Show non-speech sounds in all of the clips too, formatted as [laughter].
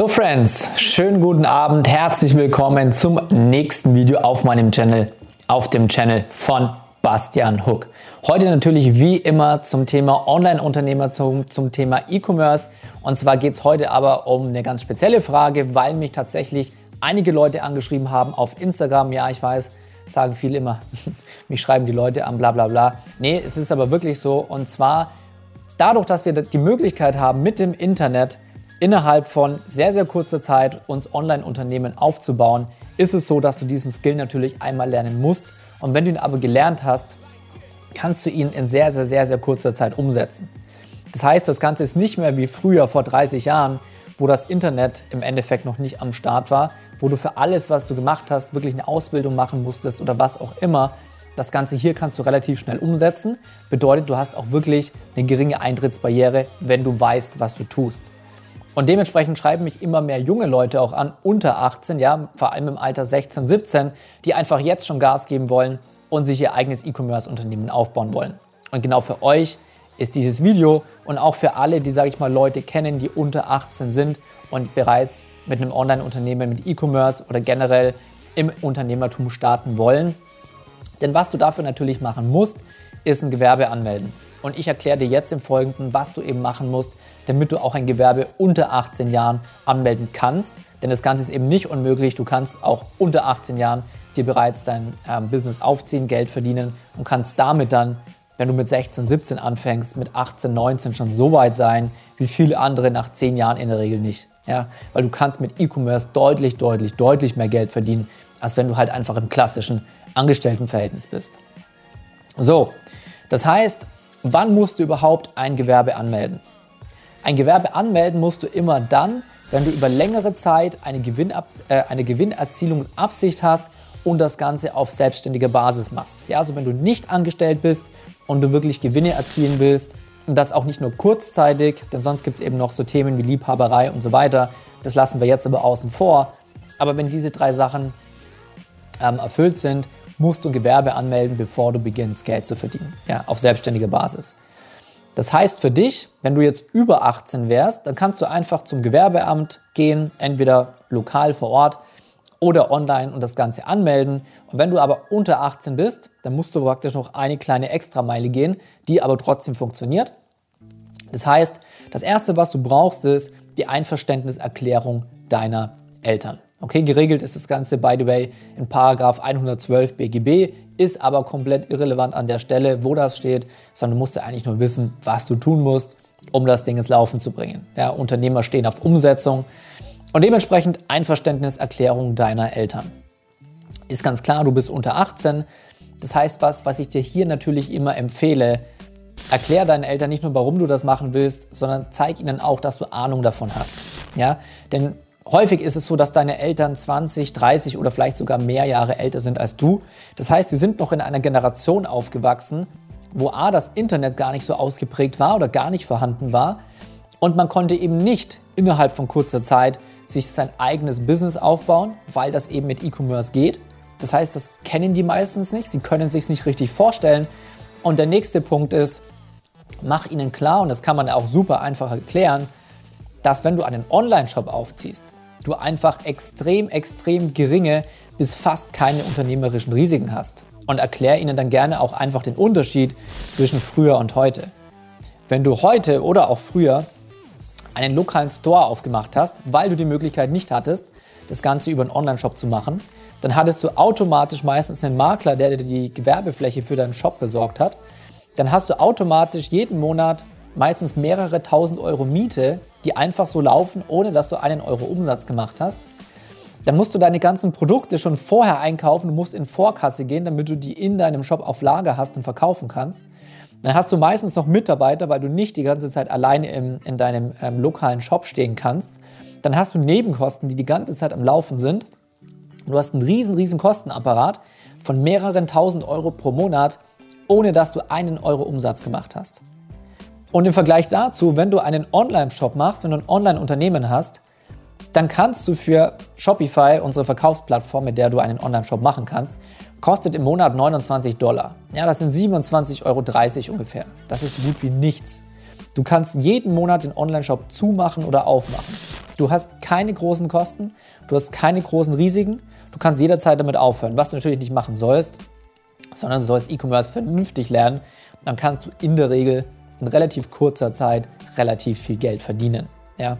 So Friends, schönen guten Abend, herzlich willkommen zum nächsten Video auf meinem Channel, auf dem Channel von Bastian Hook. Heute natürlich wie immer zum Thema Online-Unternehmer, zum, zum Thema E-Commerce. Und zwar geht es heute aber um eine ganz spezielle Frage, weil mich tatsächlich einige Leute angeschrieben haben auf Instagram. Ja, ich weiß, sagen viele immer, [laughs] mich schreiben die Leute an, bla bla bla. Nee, es ist aber wirklich so. Und zwar dadurch, dass wir die Möglichkeit haben, mit dem Internet innerhalb von sehr, sehr kurzer Zeit uns Online-Unternehmen aufzubauen, ist es so, dass du diesen Skill natürlich einmal lernen musst. Und wenn du ihn aber gelernt hast, kannst du ihn in sehr, sehr, sehr, sehr kurzer Zeit umsetzen. Das heißt, das Ganze ist nicht mehr wie früher vor 30 Jahren, wo das Internet im Endeffekt noch nicht am Start war, wo du für alles, was du gemacht hast, wirklich eine Ausbildung machen musstest oder was auch immer. Das Ganze hier kannst du relativ schnell umsetzen. Bedeutet, du hast auch wirklich eine geringe Eintrittsbarriere, wenn du weißt, was du tust. Und dementsprechend schreiben mich immer mehr junge Leute auch an, unter 18, ja, vor allem im Alter 16, 17, die einfach jetzt schon Gas geben wollen und sich ihr eigenes E-Commerce-Unternehmen aufbauen wollen. Und genau für euch ist dieses Video und auch für alle, die, sage ich mal, Leute kennen, die unter 18 sind und bereits mit einem Online-Unternehmen, mit E-Commerce oder generell im Unternehmertum starten wollen. Denn was du dafür natürlich machen musst, ist ein Gewerbe anmelden. Und ich erkläre dir jetzt im Folgenden, was du eben machen musst, damit du auch ein Gewerbe unter 18 Jahren anmelden kannst. Denn das Ganze ist eben nicht unmöglich. Du kannst auch unter 18 Jahren dir bereits dein ähm, Business aufziehen, Geld verdienen und kannst damit dann wenn du mit 16, 17 anfängst, mit 18, 19 schon so weit sein, wie viele andere nach 10 Jahren in der Regel nicht. Ja? Weil du kannst mit E-Commerce deutlich, deutlich, deutlich mehr Geld verdienen, als wenn du halt einfach im klassischen Angestelltenverhältnis bist. So, das heißt, wann musst du überhaupt ein Gewerbe anmelden? Ein Gewerbe anmelden musst du immer dann, wenn du über längere Zeit eine, Gewinnab äh, eine Gewinnerzielungsabsicht hast und das Ganze auf selbstständiger Basis machst. Ja, also wenn du nicht angestellt bist und du wirklich Gewinne erzielen willst und das auch nicht nur kurzzeitig, denn sonst gibt es eben noch so Themen wie Liebhaberei und so weiter. Das lassen wir jetzt aber außen vor. Aber wenn diese drei Sachen ähm, erfüllt sind, musst du Gewerbe anmelden, bevor du beginnst, Geld zu verdienen, ja, auf selbstständiger Basis. Das heißt für dich, wenn du jetzt über 18 wärst, dann kannst du einfach zum Gewerbeamt gehen, entweder lokal vor Ort oder online und das Ganze anmelden. Und wenn du aber unter 18 bist, dann musst du praktisch noch eine kleine Extrameile gehen, die aber trotzdem funktioniert. Das heißt, das Erste, was du brauchst, ist die Einverständniserklärung deiner Eltern. Okay, geregelt ist das Ganze, by the way, in Paragraph 112 BGB, ist aber komplett irrelevant an der Stelle, wo das steht, sondern du musst ja eigentlich nur wissen, was du tun musst, um das Ding ins Laufen zu bringen. Ja, Unternehmer stehen auf Umsetzung. Und dementsprechend Einverständniserklärung deiner Eltern. Ist ganz klar, du bist unter 18. Das heißt, was, was ich dir hier natürlich immer empfehle, erklär deinen Eltern nicht nur, warum du das machen willst, sondern zeig ihnen auch, dass du Ahnung davon hast. Ja? Denn häufig ist es so, dass deine Eltern 20, 30 oder vielleicht sogar mehr Jahre älter sind als du. Das heißt, sie sind noch in einer Generation aufgewachsen, wo A, das Internet gar nicht so ausgeprägt war oder gar nicht vorhanden war. Und man konnte eben nicht innerhalb von kurzer Zeit sich sein eigenes Business aufbauen, weil das eben mit E-Commerce geht. Das heißt, das kennen die meistens nicht, sie können sich nicht richtig vorstellen. Und der nächste Punkt ist, mach ihnen klar, und das kann man auch super einfach erklären, dass wenn du einen Online-Shop aufziehst, du einfach extrem, extrem geringe bis fast keine unternehmerischen Risiken hast. Und erklär ihnen dann gerne auch einfach den Unterschied zwischen früher und heute. Wenn du heute oder auch früher einen lokalen Store aufgemacht hast, weil du die Möglichkeit nicht hattest, das Ganze über einen Online-Shop zu machen, dann hattest du automatisch meistens einen Makler, der dir die Gewerbefläche für deinen Shop besorgt hat. Dann hast du automatisch jeden Monat meistens mehrere tausend Euro Miete, die einfach so laufen, ohne dass du einen Euro Umsatz gemacht hast. Dann musst du deine ganzen Produkte schon vorher einkaufen, du musst in Vorkasse gehen, damit du die in deinem Shop auf Lager hast und verkaufen kannst. Dann hast du meistens noch Mitarbeiter, weil du nicht die ganze Zeit alleine im, in deinem ähm, lokalen Shop stehen kannst. Dann hast du Nebenkosten, die die ganze Zeit am Laufen sind. Du hast einen riesen, riesen Kostenapparat von mehreren tausend Euro pro Monat, ohne dass du einen Euro Umsatz gemacht hast. Und im Vergleich dazu, wenn du einen Online-Shop machst, wenn du ein Online-Unternehmen hast, dann kannst du für Shopify, unsere Verkaufsplattform, mit der du einen Online-Shop machen kannst, kostet im Monat 29 Dollar. Ja, das sind 27,30 Euro ungefähr. Das ist gut wie nichts. Du kannst jeden Monat den Online-Shop zumachen oder aufmachen. Du hast keine großen Kosten, du hast keine großen Risiken, du kannst jederzeit damit aufhören. Was du natürlich nicht machen sollst, sondern du sollst E-Commerce vernünftig lernen. Dann kannst du in der Regel in relativ kurzer Zeit relativ viel Geld verdienen. Ja?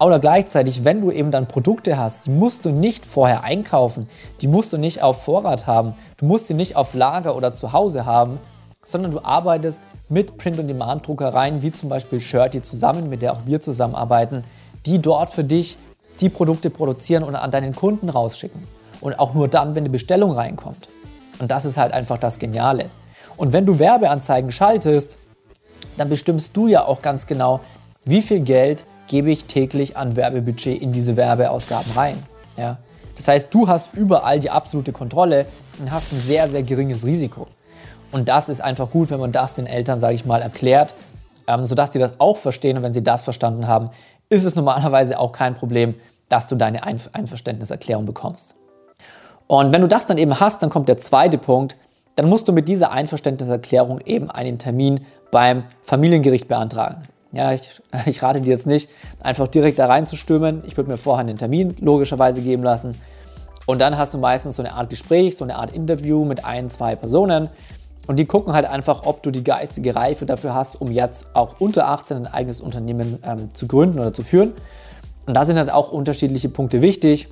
Oder gleichzeitig, wenn du eben dann Produkte hast, die musst du nicht vorher einkaufen, die musst du nicht auf Vorrat haben, du musst sie nicht auf Lager oder zu Hause haben, sondern du arbeitest mit Print-on-Demand-Druckereien wie zum Beispiel Shirty zusammen, mit der auch wir zusammenarbeiten, die dort für dich die Produkte produzieren und an deinen Kunden rausschicken. Und auch nur dann, wenn die Bestellung reinkommt. Und das ist halt einfach das Geniale. Und wenn du Werbeanzeigen schaltest, dann bestimmst du ja auch ganz genau, wie viel Geld gebe ich täglich an Werbebudget in diese Werbeausgaben rein. Ja? Das heißt, du hast überall die absolute Kontrolle und hast ein sehr, sehr geringes Risiko. Und das ist einfach gut, wenn man das den Eltern, sage ich mal, erklärt, ähm, sodass die das auch verstehen. Und wenn sie das verstanden haben, ist es normalerweise auch kein Problem, dass du deine Einver Einverständniserklärung bekommst. Und wenn du das dann eben hast, dann kommt der zweite Punkt. Dann musst du mit dieser Einverständniserklärung eben einen Termin beim Familiengericht beantragen. Ja, ich, [laughs] ich rate dir jetzt nicht, einfach direkt da reinzustürmen. Ich würde mir vorher einen Termin logischerweise geben lassen. Und dann hast du meistens so eine Art Gespräch, so eine Art Interview mit ein, zwei Personen. Und die gucken halt einfach, ob du die geistige Reife dafür hast, um jetzt auch unter 18 ein eigenes Unternehmen ähm, zu gründen oder zu führen. Und da sind halt auch unterschiedliche Punkte wichtig.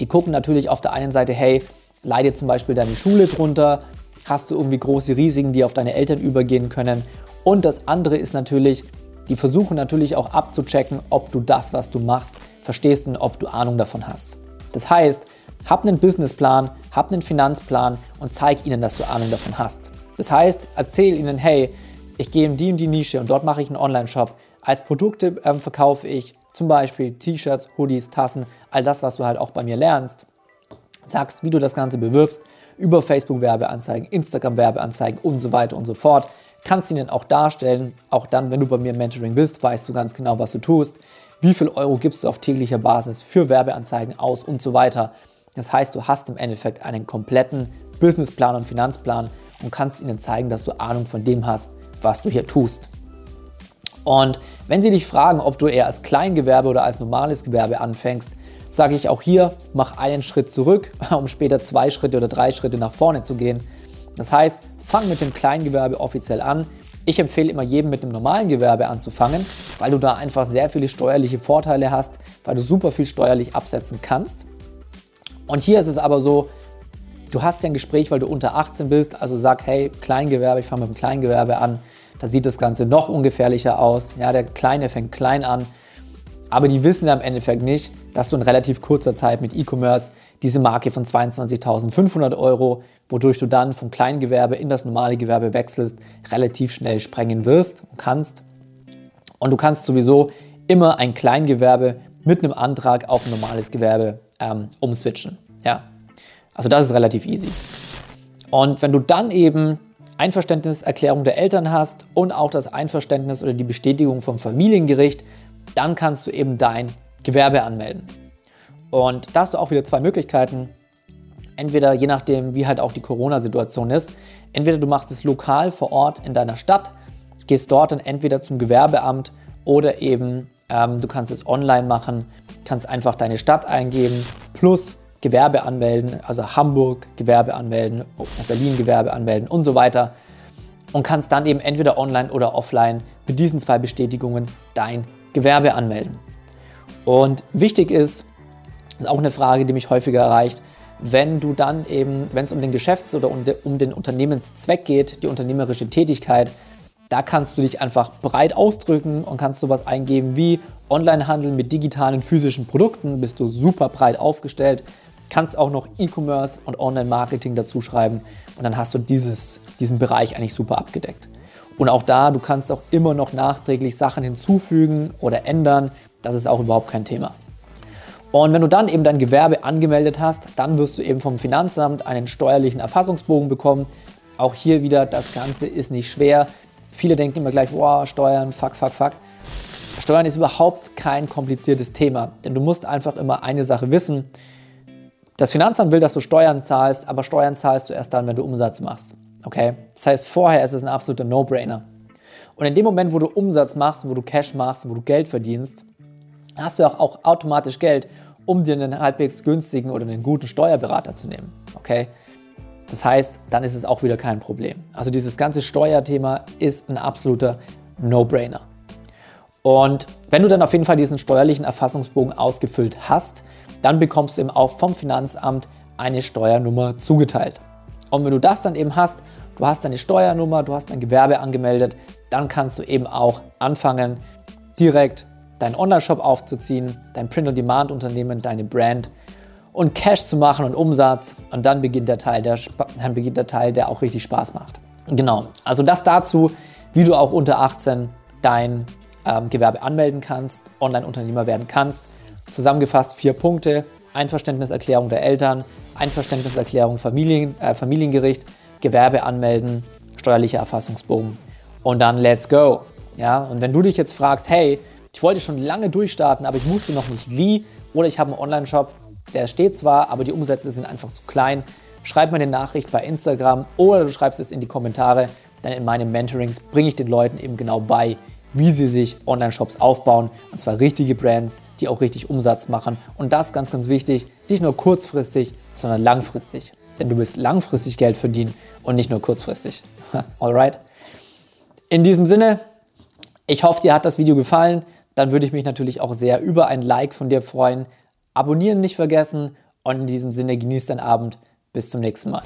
Die gucken natürlich auf der einen Seite, hey, leidet zum Beispiel deine Schule drunter? Hast du irgendwie große Risiken, die auf deine Eltern übergehen können? Und das andere ist natürlich, die versuchen natürlich auch abzuchecken, ob du das, was du machst, verstehst und ob du Ahnung davon hast. Das heißt, hab einen Businessplan, hab einen Finanzplan und zeig ihnen, dass du Ahnung davon hast. Das heißt, erzähl ihnen, hey, ich gehe in die und die Nische und dort mache ich einen Online-Shop. Als Produkte ähm, verkaufe ich zum Beispiel T-Shirts, Hoodies, Tassen, all das, was du halt auch bei mir lernst. Sagst, wie du das Ganze bewirbst über Facebook-Werbeanzeigen, Instagram-Werbeanzeigen und so weiter und so fort kannst ihn dann auch darstellen. Auch dann, wenn du bei mir im Mentoring bist, weißt du ganz genau, was du tust. Wie viel Euro gibst du auf täglicher Basis für Werbeanzeigen aus und so weiter. Das heißt, du hast im Endeffekt einen kompletten Businessplan und Finanzplan und kannst ihnen zeigen, dass du Ahnung von dem hast, was du hier tust. Und wenn sie dich fragen, ob du eher als Kleingewerbe oder als normales Gewerbe anfängst, sage ich auch hier, mach einen Schritt zurück, [laughs] um später zwei Schritte oder drei Schritte nach vorne zu gehen. Das heißt, fang mit dem Kleingewerbe offiziell an. Ich empfehle immer jedem mit dem normalen Gewerbe anzufangen, weil du da einfach sehr viele steuerliche Vorteile hast, weil du super viel steuerlich absetzen kannst. Und hier ist es aber so, du hast ja ein Gespräch, weil du unter 18 bist, also sag, hey, Kleingewerbe, ich fange mit dem Kleingewerbe an, da sieht das Ganze noch ungefährlicher aus. Ja, der Kleine fängt klein an, aber die wissen ja im Endeffekt nicht, dass du in relativ kurzer Zeit mit E-Commerce diese Marke von 22.500 Euro, wodurch du dann vom Kleingewerbe in das normale Gewerbe wechselst, relativ schnell sprengen wirst und kannst. Und du kannst sowieso immer ein Kleingewerbe mit einem Antrag auf ein normales Gewerbe ähm, umswitchen. Ja. Also das ist relativ easy. Und wenn du dann eben Einverständniserklärung der Eltern hast und auch das Einverständnis oder die Bestätigung vom Familiengericht, dann kannst du eben dein Gewerbe anmelden. Und da hast du auch wieder zwei Möglichkeiten. Entweder je nachdem, wie halt auch die Corona-Situation ist, entweder du machst es lokal vor Ort in deiner Stadt, gehst dort dann entweder zum Gewerbeamt oder eben ähm, du kannst es online machen, kannst einfach deine Stadt eingeben plus Gewerbe anmelden, also Hamburg Gewerbe anmelden, Berlin Gewerbe anmelden und so weiter und kannst dann eben entweder online oder offline mit diesen zwei Bestätigungen dein Gewerbe anmelden. Und wichtig ist, ist auch eine Frage, die mich häufiger erreicht, wenn du dann eben, wenn es um den Geschäfts- oder um, de, um den Unternehmenszweck geht, die unternehmerische Tätigkeit, da kannst du dich einfach breit ausdrücken und kannst sowas eingeben wie Onlinehandel mit digitalen physischen Produkten, bist du super breit aufgestellt, kannst auch noch E-Commerce und Online-Marketing dazu schreiben und dann hast du dieses, diesen Bereich eigentlich super abgedeckt. Und auch da, du kannst auch immer noch nachträglich Sachen hinzufügen oder ändern. Das ist auch überhaupt kein Thema. Und wenn du dann eben dein Gewerbe angemeldet hast, dann wirst du eben vom Finanzamt einen steuerlichen Erfassungsbogen bekommen. Auch hier wieder, das Ganze ist nicht schwer. Viele denken immer gleich, boah, Steuern, fuck, fuck, fuck. Steuern ist überhaupt kein kompliziertes Thema, denn du musst einfach immer eine Sache wissen. Das Finanzamt will, dass du Steuern zahlst, aber Steuern zahlst du erst dann, wenn du Umsatz machst. Okay? Das heißt, vorher ist es ein absoluter No-Brainer. Und in dem Moment, wo du Umsatz machst, wo du Cash machst, wo du Geld verdienst, hast du auch, auch automatisch Geld, um dir einen halbwegs günstigen oder einen guten Steuerberater zu nehmen. Okay? Das heißt, dann ist es auch wieder kein Problem. Also dieses ganze Steuerthema ist ein absoluter No-Brainer. Und wenn du dann auf jeden Fall diesen steuerlichen Erfassungsbogen ausgefüllt hast, dann bekommst du eben auch vom Finanzamt eine Steuernummer zugeteilt. Und wenn du das dann eben hast, du hast deine Steuernummer, du hast dein Gewerbe angemeldet, dann kannst du eben auch anfangen, direkt deinen Online-Shop aufzuziehen, dein Print-on-Demand-Unternehmen, deine Brand und Cash zu machen und Umsatz. Und dann beginnt der Teil, der, dann beginnt der, Teil, der auch richtig Spaß macht. Genau, also das dazu, wie du auch unter 18 dein ähm, Gewerbe anmelden kannst, Online-Unternehmer werden kannst. Zusammengefasst vier Punkte. Einverständniserklärung der Eltern, Einverständniserklärung Familien, äh, Familiengericht, Gewerbe anmelden, steuerlicher Erfassungsbogen und dann let's go. Ja, und wenn du dich jetzt fragst, hey, ich wollte schon lange durchstarten, aber ich wusste noch nicht wie, oder ich habe einen Online-Shop, der steht zwar, aber die Umsätze sind einfach zu klein, schreib mir eine Nachricht bei Instagram oder du schreibst es in die Kommentare, denn in meinen Mentorings bringe ich den Leuten eben genau bei, wie sie sich Online-Shops aufbauen. Und zwar richtige Brands, die auch richtig Umsatz machen. Und das ganz, ganz wichtig, nicht nur kurzfristig, sondern langfristig. Denn du willst langfristig Geld verdienen und nicht nur kurzfristig. Alright? In diesem Sinne, ich hoffe, dir hat das Video gefallen. Dann würde ich mich natürlich auch sehr über ein Like von dir freuen. Abonnieren nicht vergessen und in diesem Sinne genießt deinen Abend. Bis zum nächsten Mal.